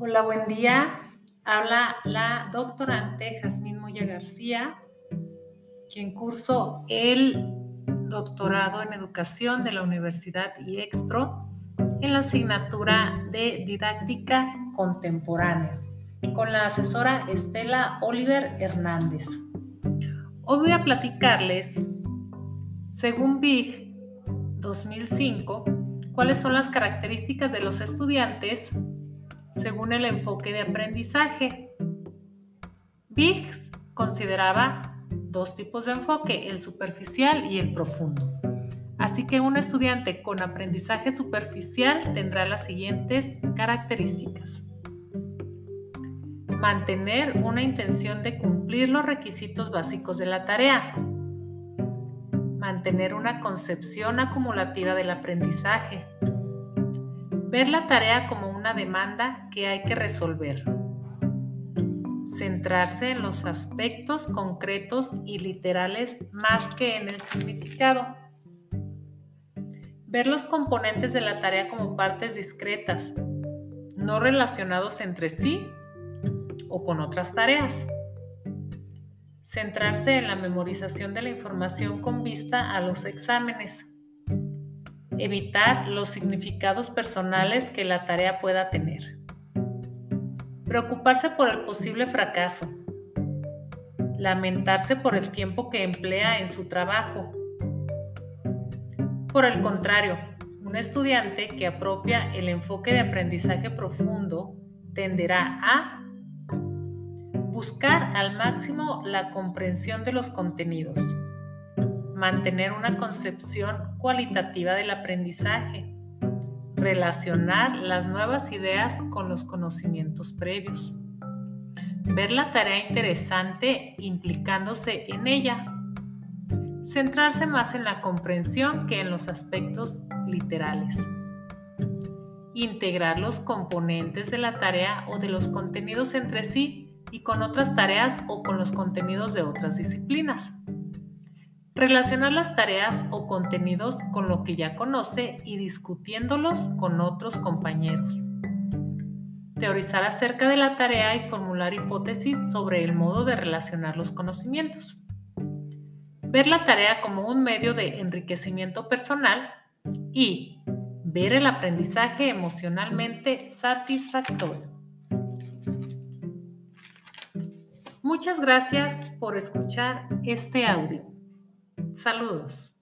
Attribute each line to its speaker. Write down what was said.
Speaker 1: Hola, buen día. Habla la doctorante Jazmín Moya García, quien cursó el doctorado en educación de la Universidad IEXPRO en la asignatura de didáctica contemporánea con la asesora Estela Oliver Hernández. Hoy voy a platicarles, según BIG 2005, cuáles son las características de los estudiantes según el enfoque de aprendizaje. Biggs consideraba dos tipos de enfoque, el superficial y el profundo. Así que un estudiante con aprendizaje superficial tendrá las siguientes características. Mantener una intención de cumplir los requisitos básicos de la tarea. Mantener una concepción acumulativa del aprendizaje. Ver la tarea como una demanda que hay que resolver. Centrarse en los aspectos concretos y literales más que en el significado. Ver los componentes de la tarea como partes discretas, no relacionados entre sí o con otras tareas. Centrarse en la memorización de la información con vista a los exámenes Evitar los significados personales que la tarea pueda tener. Preocuparse por el posible fracaso. Lamentarse por el tiempo que emplea en su trabajo. Por el contrario, un estudiante que apropia el enfoque de aprendizaje profundo tenderá a buscar al máximo la comprensión de los contenidos mantener una concepción cualitativa del aprendizaje, relacionar las nuevas ideas con los conocimientos previos, ver la tarea interesante implicándose en ella, centrarse más en la comprensión que en los aspectos literales, integrar los componentes de la tarea o de los contenidos entre sí y con otras tareas o con los contenidos de otras disciplinas Relacionar las tareas o contenidos con lo que ya conoce y discutiéndolos con otros compañeros. Teorizar acerca de la tarea y formular hipótesis sobre el modo de relacionar los conocimientos. Ver la tarea como un medio de enriquecimiento personal y ver el aprendizaje emocionalmente satisfactorio. Muchas gracias por escuchar este audio. Saludos.